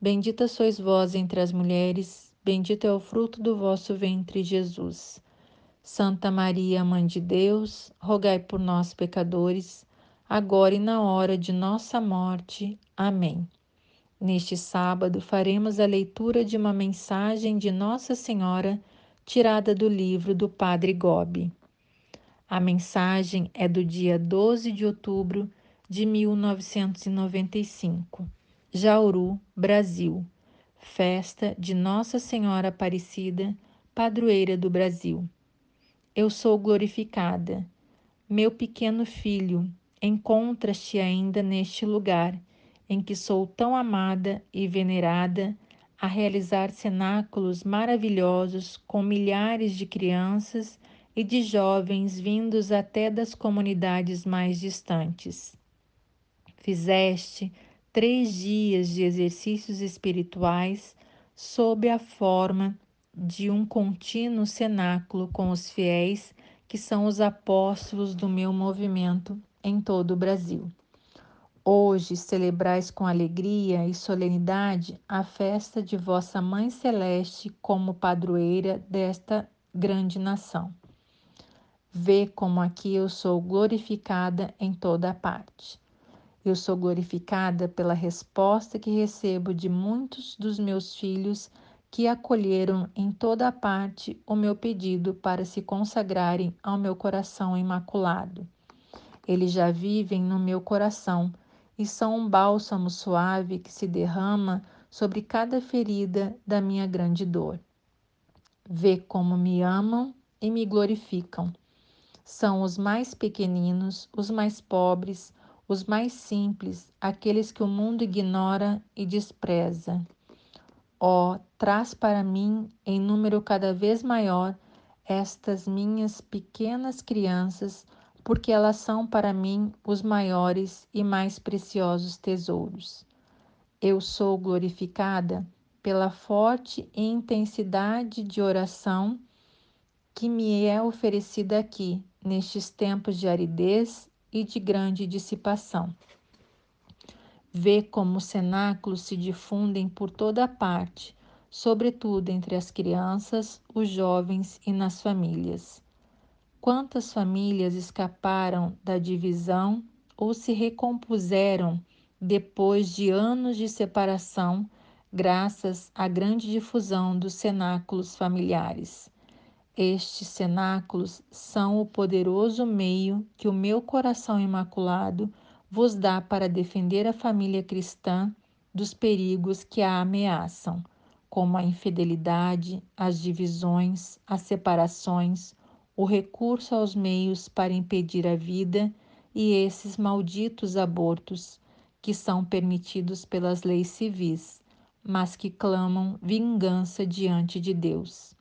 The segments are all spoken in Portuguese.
Bendita sois vós entre as mulheres, bendito é o fruto do vosso ventre, Jesus. Santa Maria, Mãe de Deus, rogai por nós, pecadores, agora e na hora de nossa morte. Amém. Neste sábado, faremos a leitura de uma mensagem de Nossa Senhora, tirada do livro do Padre Gobi. A mensagem é do dia 12 de outubro de 1995. Jauru, Brasil. Festa de Nossa Senhora Aparecida, padroeira do Brasil. Eu sou glorificada. Meu pequeno filho, encontras-te ainda neste lugar em que sou tão amada e venerada, a realizar cenáculos maravilhosos com milhares de crianças e de jovens vindos até das comunidades mais distantes. Fizeste três dias de exercícios espirituais sob a forma de um contínuo cenáculo com os fiéis que são os apóstolos do meu movimento em todo o Brasil. Hoje celebrais com alegria e solenidade a festa de vossa Mãe Celeste como padroeira desta grande nação. Vê como aqui eu sou glorificada em toda parte. Eu sou glorificada pela resposta que recebo de muitos dos meus filhos que acolheram em toda parte o meu pedido para se consagrarem ao meu coração imaculado. Eles já vivem no meu coração e são um bálsamo suave que se derrama sobre cada ferida da minha grande dor. Vê como me amam e me glorificam. São os mais pequeninos, os mais pobres, os mais simples, aqueles que o mundo ignora e despreza. Ó, oh, traz para mim, em número cada vez maior, estas minhas pequenas crianças, porque elas são para mim os maiores e mais preciosos tesouros. Eu sou glorificada pela forte intensidade de oração que me é oferecida aqui, nestes tempos de aridez e de grande dissipação. Vê como os cenáculos se difundem por toda parte, sobretudo entre as crianças, os jovens e nas famílias. Quantas famílias escaparam da divisão ou se recompuseram depois de anos de separação, graças à grande difusão dos cenáculos familiares? Estes cenáculos são o poderoso meio que o meu coração imaculado vos dá para defender a família cristã dos perigos que a ameaçam, como a infidelidade, as divisões, as separações, o recurso aos meios para impedir a vida e esses malditos abortos que são permitidos pelas leis civis, mas que clamam vingança diante de Deus.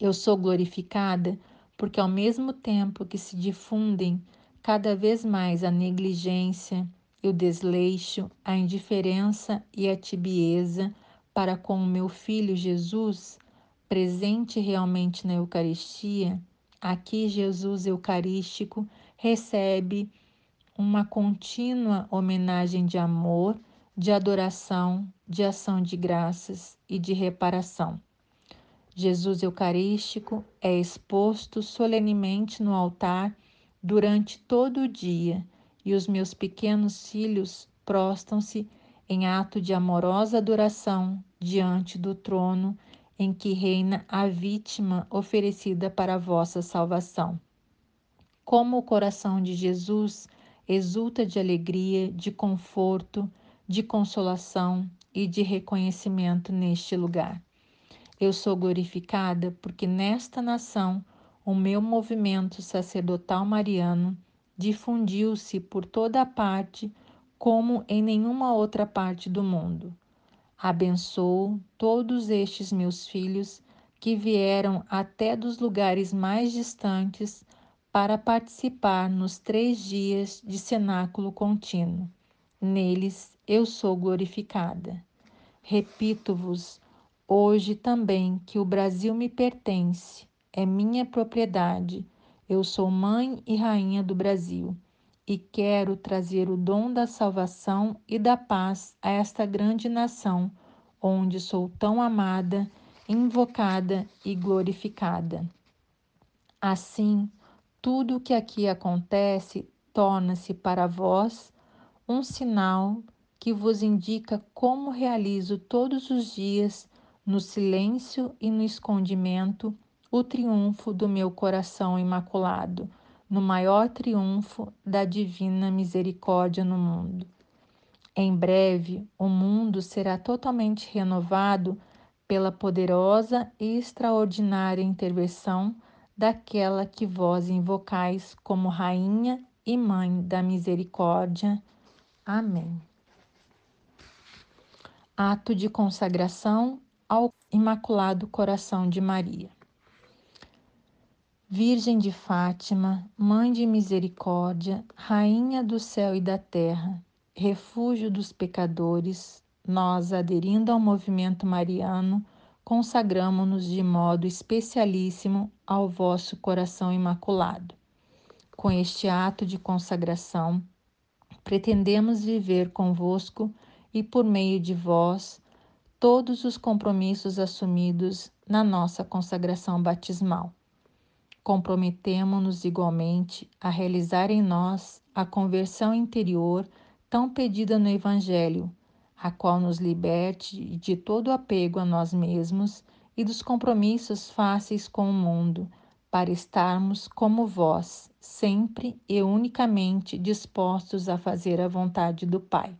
Eu sou glorificada porque, ao mesmo tempo que se difundem cada vez mais a negligência e o desleixo, a indiferença e a tibieza para com o meu filho Jesus, presente realmente na Eucaristia, aqui Jesus Eucarístico recebe uma contínua homenagem de amor, de adoração, de ação de graças e de reparação. Jesus Eucarístico é exposto solenemente no altar durante todo o dia e os meus pequenos filhos prostam-se em ato de amorosa adoração diante do trono em que reina a vítima oferecida para a vossa salvação. Como o coração de Jesus exulta de alegria, de conforto, de consolação e de reconhecimento neste lugar. Eu sou glorificada porque nesta nação o meu movimento sacerdotal mariano difundiu-se por toda a parte como em nenhuma outra parte do mundo. Abençoo todos estes meus filhos que vieram até dos lugares mais distantes para participar nos três dias de cenáculo contínuo. Neles eu sou glorificada. Repito-vos hoje também que o Brasil me pertence, é minha propriedade. Eu sou mãe e rainha do Brasil e quero trazer o dom da salvação e da paz a esta grande nação, onde sou tão amada, invocada e glorificada. Assim, tudo o que aqui acontece torna-se para vós um sinal que vos indica como realizo todos os dias, no silêncio e no escondimento, o triunfo do meu coração imaculado no maior triunfo da divina misericórdia no mundo. Em breve, o mundo será totalmente renovado pela poderosa e extraordinária intervenção daquela que vós invocais como Rainha e Mãe da Misericórdia. Amém. Ato de consagração ao Imaculado Coração de Maria. Virgem de Fátima, Mãe de Misericórdia, Rainha do céu e da terra, refúgio dos pecadores, nós, aderindo ao movimento mariano, consagramos-nos de modo especialíssimo ao vosso coração imaculado. Com este ato de consagração, pretendemos viver convosco e por meio de vós todos os compromissos assumidos na nossa consagração batismal comprometemo-nos igualmente a realizar em nós a conversão interior tão pedida no Evangelho, a qual nos liberte de todo apego a nós mesmos e dos compromissos fáceis com o mundo, para estarmos como vós, sempre e unicamente dispostos a fazer a vontade do Pai.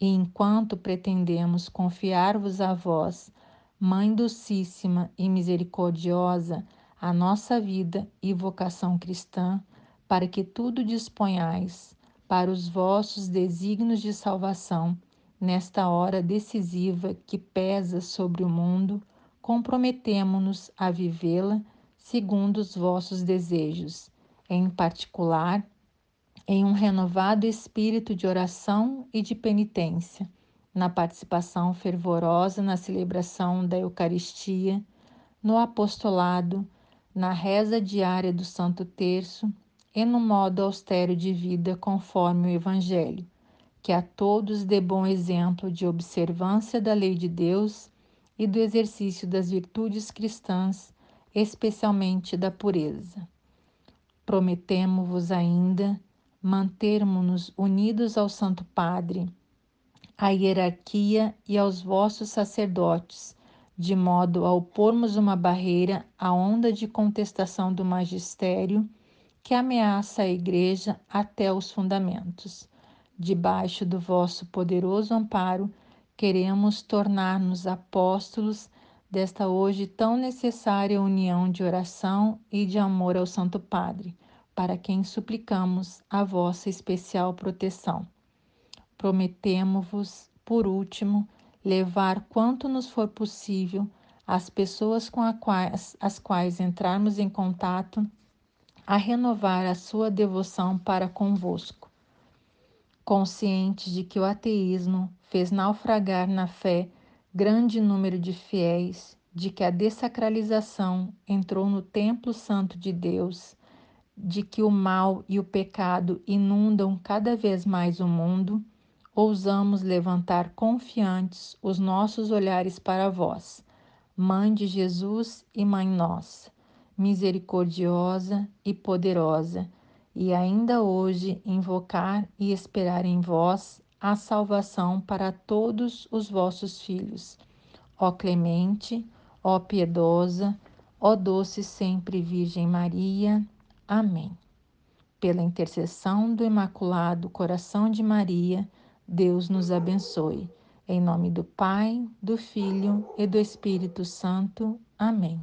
E enquanto pretendemos confiar-vos a vós, Mãe Docíssima e Misericordiosa, a nossa vida e vocação cristã, para que tudo disponhais para os vossos desígnios de salvação, nesta hora decisiva que pesa sobre o mundo, comprometemo-nos a vivê-la segundo os vossos desejos, em particular, em um renovado espírito de oração e de penitência, na participação fervorosa na celebração da Eucaristia, no apostolado, na reza diária do Santo Terço e no modo austero de vida conforme o Evangelho, que a todos dê bom exemplo de observância da lei de Deus e do exercício das virtudes cristãs, especialmente da pureza. Prometemo-vos ainda mantermos-nos unidos ao Santo Padre, à hierarquia e aos vossos sacerdotes, de modo a opormos uma barreira à onda de contestação do magistério que ameaça a Igreja até os fundamentos. Debaixo do vosso poderoso amparo, queremos tornar-nos apóstolos desta hoje tão necessária união de oração e de amor ao Santo Padre, para quem suplicamos a vossa especial proteção. Prometemo-vos, por último, levar quanto nos for possível as pessoas com quais, as quais entrarmos em contato a renovar a sua devoção para convosco. Conscientes de que o ateísmo fez naufragar na fé grande número de fiéis, de que a dessacralização entrou no templo santo de Deus, de que o mal e o pecado inundam cada vez mais o mundo, ousamos levantar confiantes os nossos olhares para vós, Mãe de Jesus e Mãe nossa, misericordiosa e poderosa, e ainda hoje invocar e esperar em vós a salvação para todos os vossos filhos. Ó clemente, ó piedosa, ó doce sempre Virgem Maria. Amém. Pela intercessão do Imaculado Coração de Maria, Deus nos abençoe. Em nome do Pai, do Filho e do Espírito Santo. Amém.